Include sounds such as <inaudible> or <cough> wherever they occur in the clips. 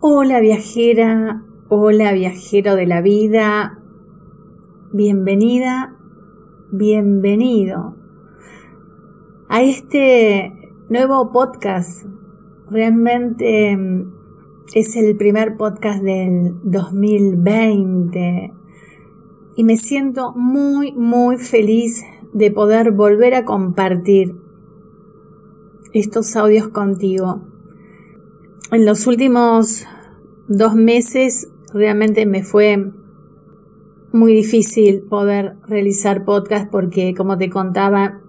Hola viajera, hola viajero de la vida, bienvenida, bienvenido a este nuevo podcast. Realmente mm, es el primer podcast del 2020 y me siento muy, muy feliz de poder volver a compartir estos audios contigo. En los últimos dos meses realmente me fue muy difícil poder realizar podcast porque, como te contaba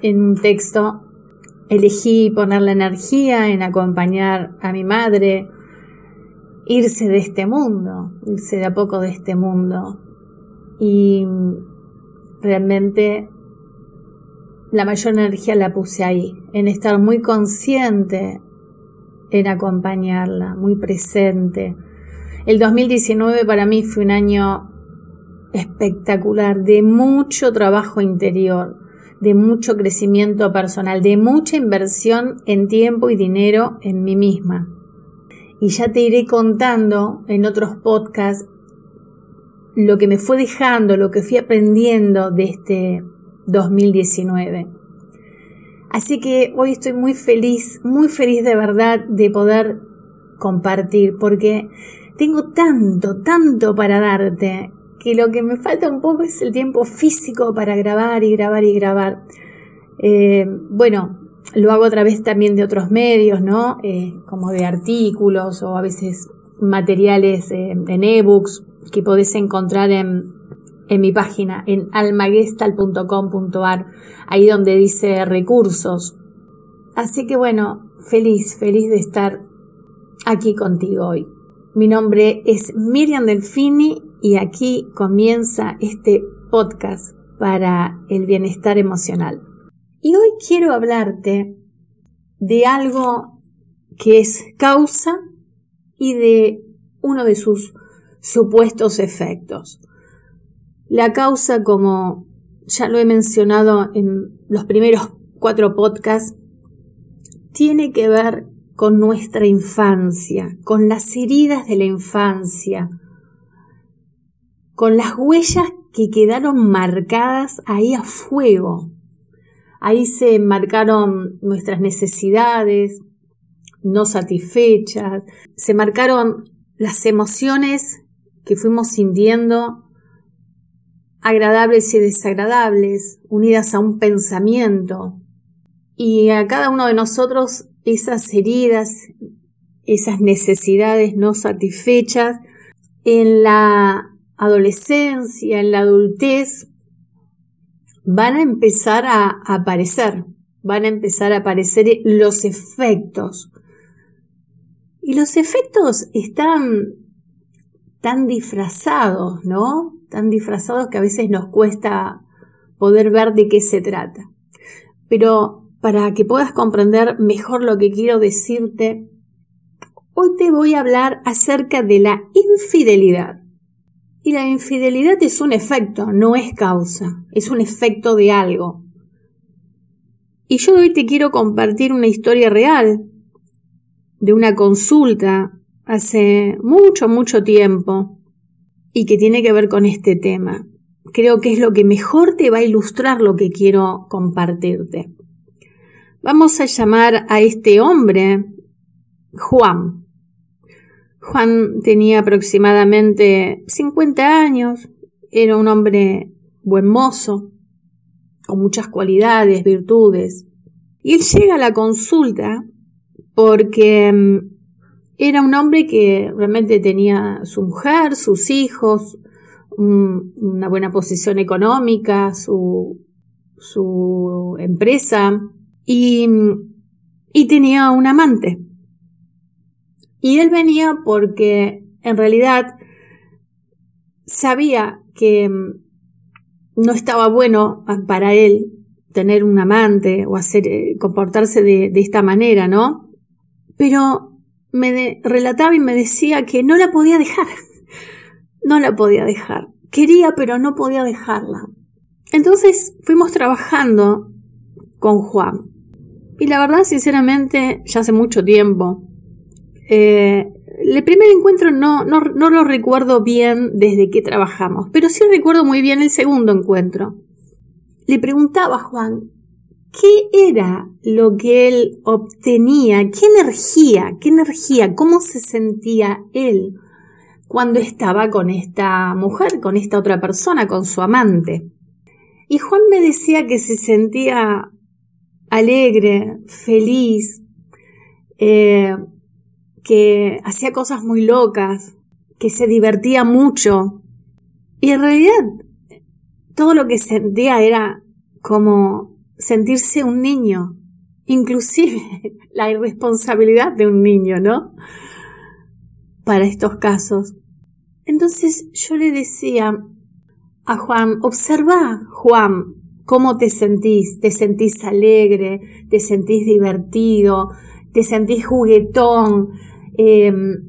en un texto, elegí poner la energía en acompañar a mi madre, irse de este mundo, irse de a poco de este mundo. Y realmente la mayor energía la puse ahí, en estar muy consciente, en acompañarla, muy presente. El 2019 para mí fue un año espectacular, de mucho trabajo interior, de mucho crecimiento personal, de mucha inversión en tiempo y dinero en mí misma. Y ya te iré contando en otros podcasts lo que me fue dejando, lo que fui aprendiendo de este 2019. Así que hoy estoy muy feliz, muy feliz de verdad de poder compartir, porque tengo tanto, tanto para darte, que lo que me falta un poco es el tiempo físico para grabar y grabar y grabar. Eh, bueno, lo hago a través también de otros medios, ¿no? Eh, como de artículos o a veces materiales eh, en ebooks que podés encontrar en, en mi página, en almagestal.com.ar, ahí donde dice recursos. Así que bueno, feliz, feliz de estar aquí contigo hoy. Mi nombre es Miriam Delfini y aquí comienza este podcast para el bienestar emocional. Y hoy quiero hablarte de algo que es causa y de uno de sus supuestos efectos. La causa, como ya lo he mencionado en los primeros cuatro podcasts, tiene que ver con nuestra infancia, con las heridas de la infancia, con las huellas que quedaron marcadas ahí a fuego. Ahí se marcaron nuestras necesidades no satisfechas, se marcaron las emociones que fuimos sintiendo, agradables y desagradables, unidas a un pensamiento. Y a cada uno de nosotros esas heridas, esas necesidades no satisfechas, en la adolescencia, en la adultez, van a empezar a aparecer, van a empezar a aparecer los efectos. Y los efectos están tan disfrazados, ¿no? Tan disfrazados que a veces nos cuesta poder ver de qué se trata. Pero para que puedas comprender mejor lo que quiero decirte, hoy te voy a hablar acerca de la infidelidad. Y la infidelidad es un efecto, no es causa, es un efecto de algo. Y yo hoy te quiero compartir una historia real de una consulta hace mucho, mucho tiempo y que tiene que ver con este tema. Creo que es lo que mejor te va a ilustrar lo que quiero compartirte. Vamos a llamar a este hombre Juan. Juan tenía aproximadamente 50 años, era un hombre buen mozo, con muchas cualidades, virtudes. Y él llega a la consulta porque mm, era un hombre que realmente tenía su mujer, sus hijos, una buena posición económica, su, su empresa y, y tenía un amante. Y él venía porque en realidad sabía que no estaba bueno para él tener un amante o hacer eh, comportarse de, de esta manera, ¿no? Pero me relataba y me decía que no la podía dejar. <laughs> No la podía dejar. Quería, pero no podía dejarla. Entonces fuimos trabajando con Juan. Y la verdad, sinceramente, ya hace mucho tiempo, eh, el primer encuentro no, no, no lo recuerdo bien desde que trabajamos, pero sí recuerdo muy bien el segundo encuentro. Le preguntaba a Juan qué era lo que él obtenía, qué energía, qué energía, cómo se sentía él cuando estaba con esta mujer, con esta otra persona, con su amante. Y Juan me decía que se sentía alegre, feliz, eh, que hacía cosas muy locas, que se divertía mucho. Y en realidad todo lo que sentía era como sentirse un niño, inclusive <laughs> la irresponsabilidad de un niño, ¿no? Para estos casos. Entonces yo le decía a Juan, observa, Juan, cómo te sentís, te sentís alegre, te sentís divertido, te sentís juguetón. Em,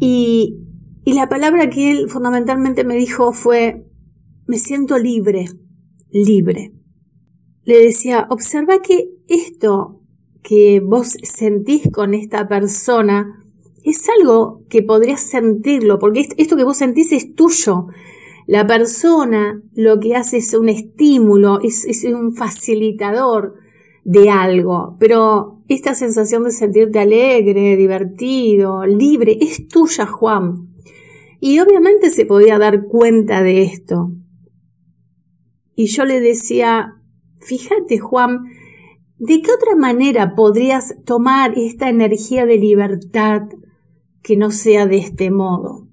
y, y la palabra que él fundamentalmente me dijo fue, me siento libre, libre. Le decía, observa que esto que vos sentís con esta persona es algo que podrías sentirlo, porque esto que vos sentís es tuyo. La persona lo que hace es un estímulo, es, un facilitador de algo, pero esta sensación de sentirte alegre, divertido, libre, es tuya, Juan. Y obviamente se podía dar cuenta de esto. Y yo le decía, fíjate, Juan, ¿de qué otra manera podrías tomar esta energía de libertad que no sea de este modo?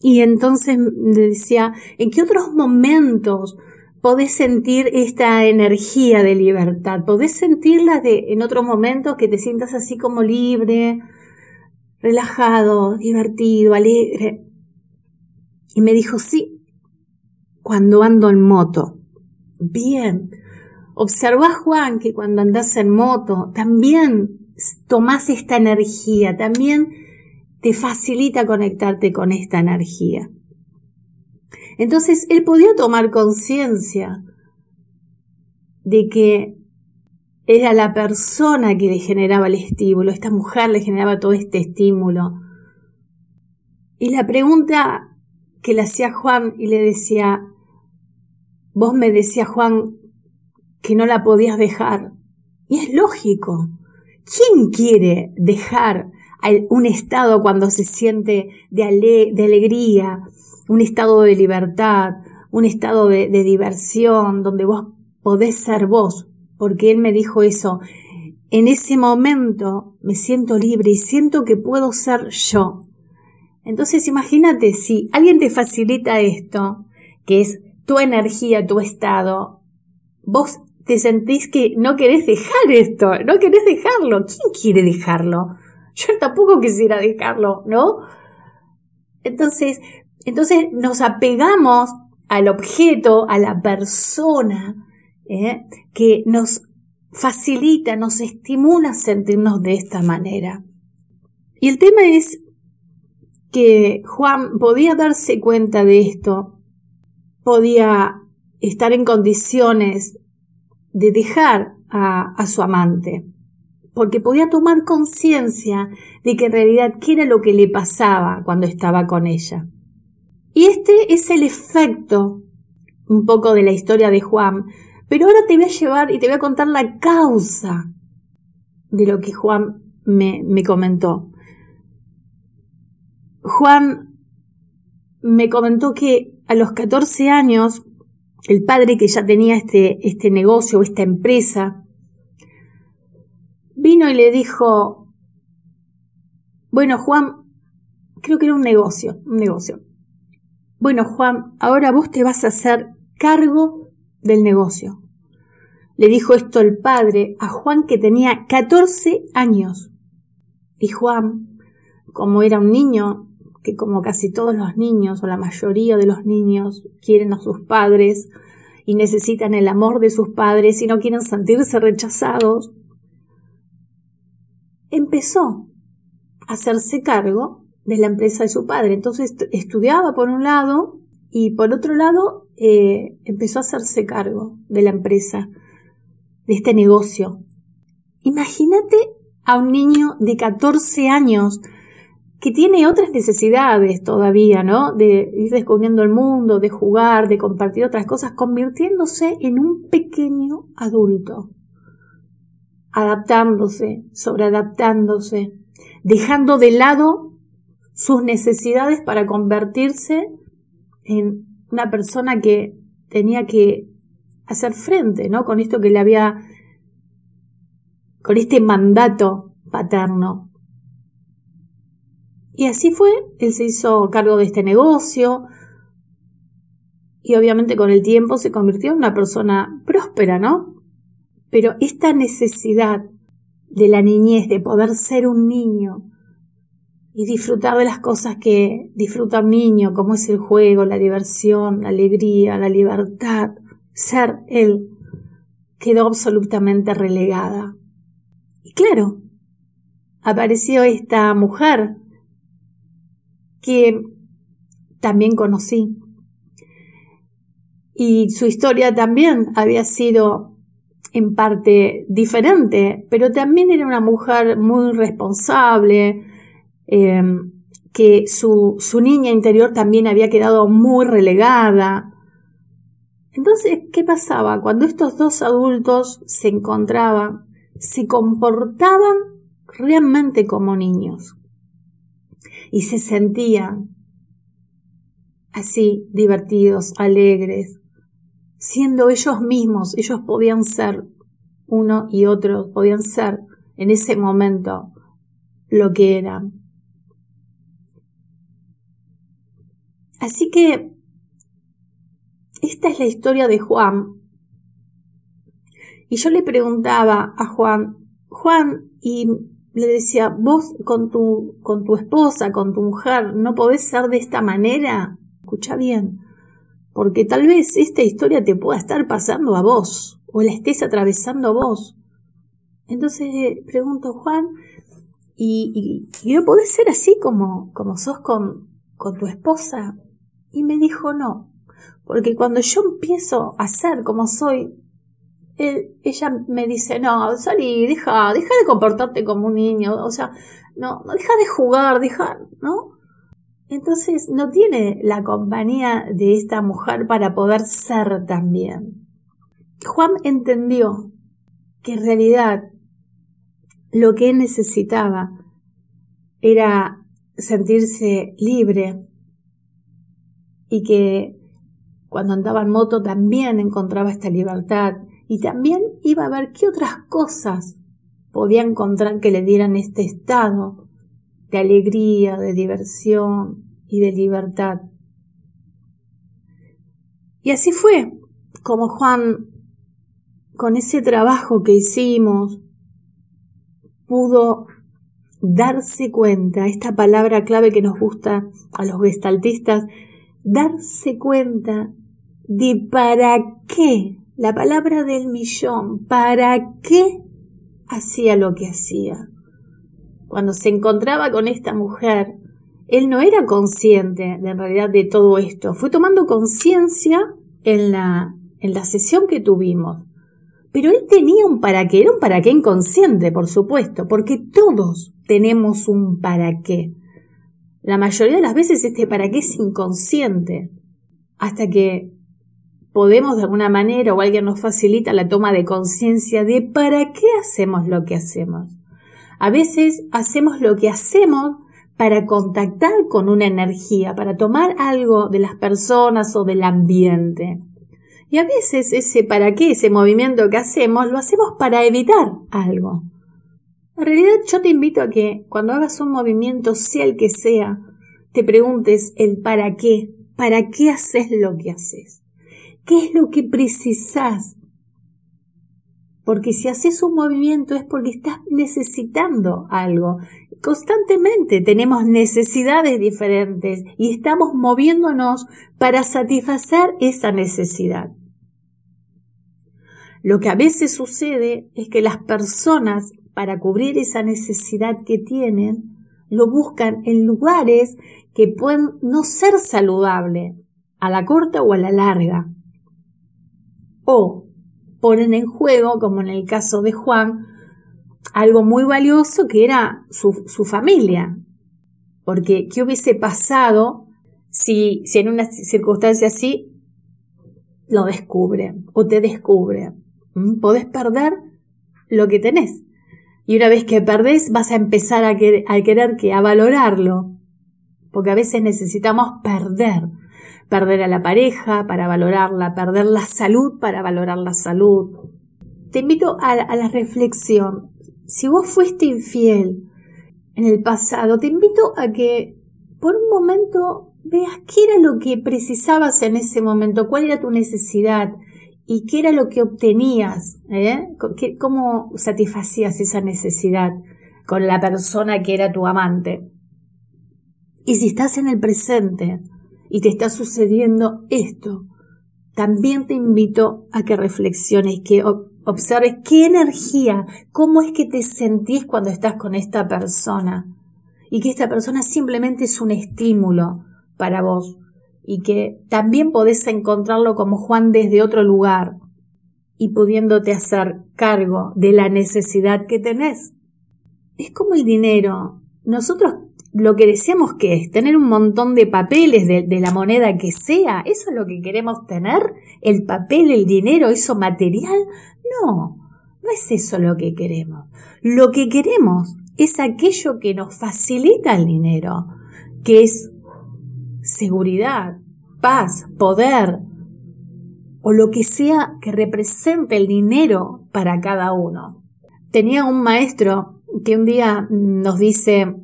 Y entonces decía, ¿en qué otros momentos podés sentir esta energía de libertad? ¿Podés sentirla de, en otros momentos que te sientas así como libre, relajado, divertido, alegre? Y me dijo, sí, cuando ando en moto. Bien. Observa, Juan, que cuando andas en moto también tomás esta energía, también te facilita conectarte con esta energía. Entonces él podía tomar conciencia de que era la persona que le generaba el estímulo, esta mujer le generaba todo este estímulo. Y la pregunta que le hacía Juan y le decía, vos me decías Juan que no la podías dejar. Y es lógico. ¿Quién quiere dejar un estado cuando se siente de, de alegría, un estado de libertad, un estado de, de diversión, donde vos podés ser vos, porque Él me dijo eso. En ese momento me siento libre y siento que puedo ser yo. Entonces imagínate si alguien te facilita esto, que es tu energía, tu estado, vos te sentís que no querés dejar esto, no querés dejarlo. ¿Quién quiere dejarlo? Yo tampoco quisiera dejarlo, ¿no? Entonces, entonces nos apegamos al objeto, a la persona, ¿eh? que nos facilita, nos estimula sentirnos de esta manera. Y el tema es que Juan podía darse cuenta de esto, podía estar en condiciones de dejar a, su amante, porque podía tomar conciencia de que en realidad qué era lo que le pasaba cuando estaba con ella. Y este es el efecto un poco de la historia de Juan, pero ahora te voy a llevar y te voy a contar la causa de lo que Juan me, me comentó. Juan me comentó que a los 14 años, el padre que ya tenía este, este negocio esta empresa, vino y le dijo, bueno Juan, creo que era un negocio, un negocio. Bueno Juan, ahora vos te vas a hacer cargo del negocio. Le dijo esto el padre a Juan que tenía 14 años. Y Juan, como era un niño, que como casi todos los niños o la mayoría de los niños quieren a sus padres y necesitan el amor de sus padres y no quieren sentirse rechazados, empezó a hacerse cargo de la empresa de su padre. Entonces estudiaba por un lado y por otro lado eh, empezó a hacerse cargo de la empresa, de este negocio. Imagínate a un niño de 14 años que tiene otras necesidades todavía, ¿no? De ir descubriendo el mundo, de jugar, de compartir otras cosas, convirtiéndose en un pequeño adulto, adaptándose, sobreadaptándose, dejando de lado sus necesidades para convertirse en una persona que tenía que hacer frente, ¿no? Con esto que le había, con este mandato paterno. Y así fue, él se hizo cargo de este negocio y obviamente con el tiempo se convirtió en una persona próspera, ¿no? Pero esta necesidad de la niñez, de poder ser un niño y disfrutar de las cosas que disfruta un niño, como es el juego, la diversión, la alegría, la libertad, ser él, quedó absolutamente relegada. Y claro, apareció esta mujer que también conocí. Y su historia también había sido en parte diferente, pero también era una mujer muy responsable, eh, que su, su niña interior también había quedado muy relegada. Entonces, ¿qué pasaba? Cuando estos dos adultos se encontraban, se comportaban realmente como niños y se sentían así divertidos, alegres, siendo ellos mismos, ellos podían ser uno y otro, podían ser en ese momento lo que eran. Así que esta es la historia de Juan. Y yo le preguntaba a Juan, Juan, y le decía, vos con tu, con tu esposa, con tu mujer, ¿no podés ser de esta manera? Escucha bien, porque tal vez esta historia te pueda estar pasando a vos, o la estés atravesando vos. Entonces le pregunto, Juan, ¿y, y, no podés ser así como, como sos con, con tu esposa? Y me dijo, no, porque cuando yo empiezo a ser como soy, ella me dice, no, salí, deja, deja de comportarte como un niño, o sea, no, no deja de jugar, deja, ¿no? Entonces no tiene la compañía de esta mujer para poder ser también. Juan entendió que en realidad lo que él necesitaba era sentirse libre y que cuando andaba en moto también encontraba esta libertad y también iba a ver qué otras cosas podía encontrar que le dieran este estado de alegría, de diversión y de libertad. Y así fue como Juan, con ese trabajo que hicimos, pudo darse cuenta, esta palabra clave que nos gusta a los gestaltistas, darse cuenta de para qué la palabra del millón, ¿para qué hacía lo que hacía? Cuando se encontraba con esta mujer, él no era consciente de en realidad de todo esto. Fue tomando conciencia en la, en la sesión que tuvimos. Pero él tenía un para qué, era un para qué inconsciente, por supuesto, porque todos tenemos un para qué. La mayoría de las veces este para qué es inconsciente, hasta que podemos de alguna manera o alguien nos facilita la toma de conciencia de para qué hacemos lo que hacemos. A veces hacemos lo que hacemos para contactar con una energía, para tomar algo de las personas o del ambiente. Y a veces ese para qué, ese movimiento que hacemos, lo hacemos para evitar algo. En realidad yo te invito a que cuando hagas un movimiento, sea el que sea, te preguntes el para qué, para qué haces lo que haces. ¿Qué es lo que precisas? Porque si haces un movimiento es porque estás necesitando algo. Constantemente tenemos necesidades diferentes y estamos moviéndonos para satisfacer esa necesidad. Lo que a veces sucede es que las personas, para cubrir esa necesidad que tienen, lo buscan en lugares que pueden no ser saludables, a la corta o a la larga o ponen en juego, como en el caso de Juan, algo muy valioso que era su, su familia. Porque, ¿qué hubiese pasado si, si en una circunstancia así lo descubre o te descubre? ¿Mm? Podés perder lo que tenés. Y una vez que perdés, vas a empezar a, querer, a querer que a valorarlo. Porque a veces necesitamos perder. Perder a la pareja para valorarla, perder la salud para valorar la salud. Te invito a, la reflexión. Si vos fuiste infiel en el pasado, te invito a que por un momento veas qué era lo que precisabas en ese momento, cuál era tu necesidad, y qué era lo que obtenías, ¿eh? cómo satisfacías esa necesidad con la persona que era tu amante. Y si estás en el presente y te está sucediendo esto, también te invito a que reflexiones, que observes qué energía, cómo es que te sentís cuando estás con esta persona y que esta persona simplemente es un estímulo para vos y que también podés encontrarlo como Juan desde otro lugar y pudiéndote hacer cargo de la necesidad que tenés. Es como el dinero. Nosotros lo que deseamos que es tener un montón de papeles de, de, la moneda que sea. ¿Eso es lo que queremos tener? ¿El papel, el dinero, eso material? No, no es eso lo que queremos. Lo que queremos es aquello que nos facilita el dinero, que es seguridad, paz, poder o lo que sea que represente el dinero para cada uno. Tenía un maestro que un día nos dice,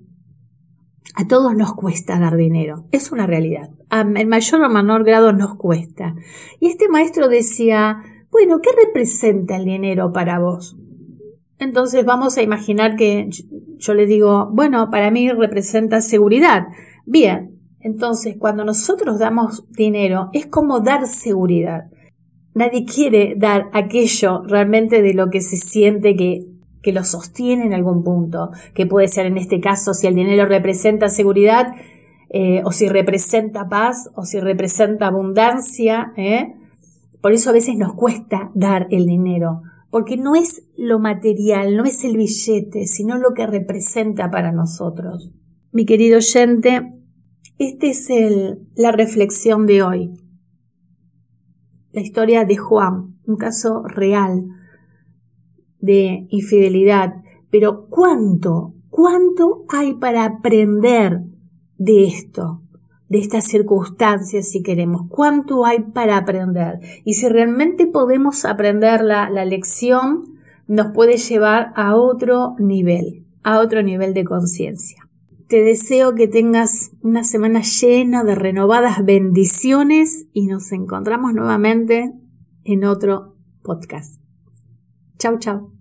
a todos nos cuesta dar dinero, es una realidad, en mayor o menor grado nos cuesta. Y este maestro decía, bueno, ¿qué representa el dinero para vos? Entonces vamos a imaginar que yo le digo, bueno, para mí representa seguridad. Bien, entonces, cuando nosotros damos dinero, es como dar seguridad. Nadie quiere dar aquello realmente de lo que se siente que, que lo sostiene en algún punto, que puede ser en este caso si el dinero representa seguridad, eh, o si representa paz, o si representa abundancia. ¿eh? Por eso a veces nos cuesta dar el dinero, porque no es lo material, no es el billete, sino lo que representa para nosotros. Mi querido oyente, esta es el, la reflexión de hoy. La historia de Juan, un caso real de infidelidad. Pero ¿cuánto, cuánto hay para aprender de esto? de estas circunstancias si queremos, cuánto hay para aprender y si realmente podemos aprender la, la lección nos puede llevar a otro nivel, a otro nivel de conciencia. Te deseo que tengas una semana llena de renovadas bendiciones y nos encontramos nuevamente en otro podcast. Chau, chau.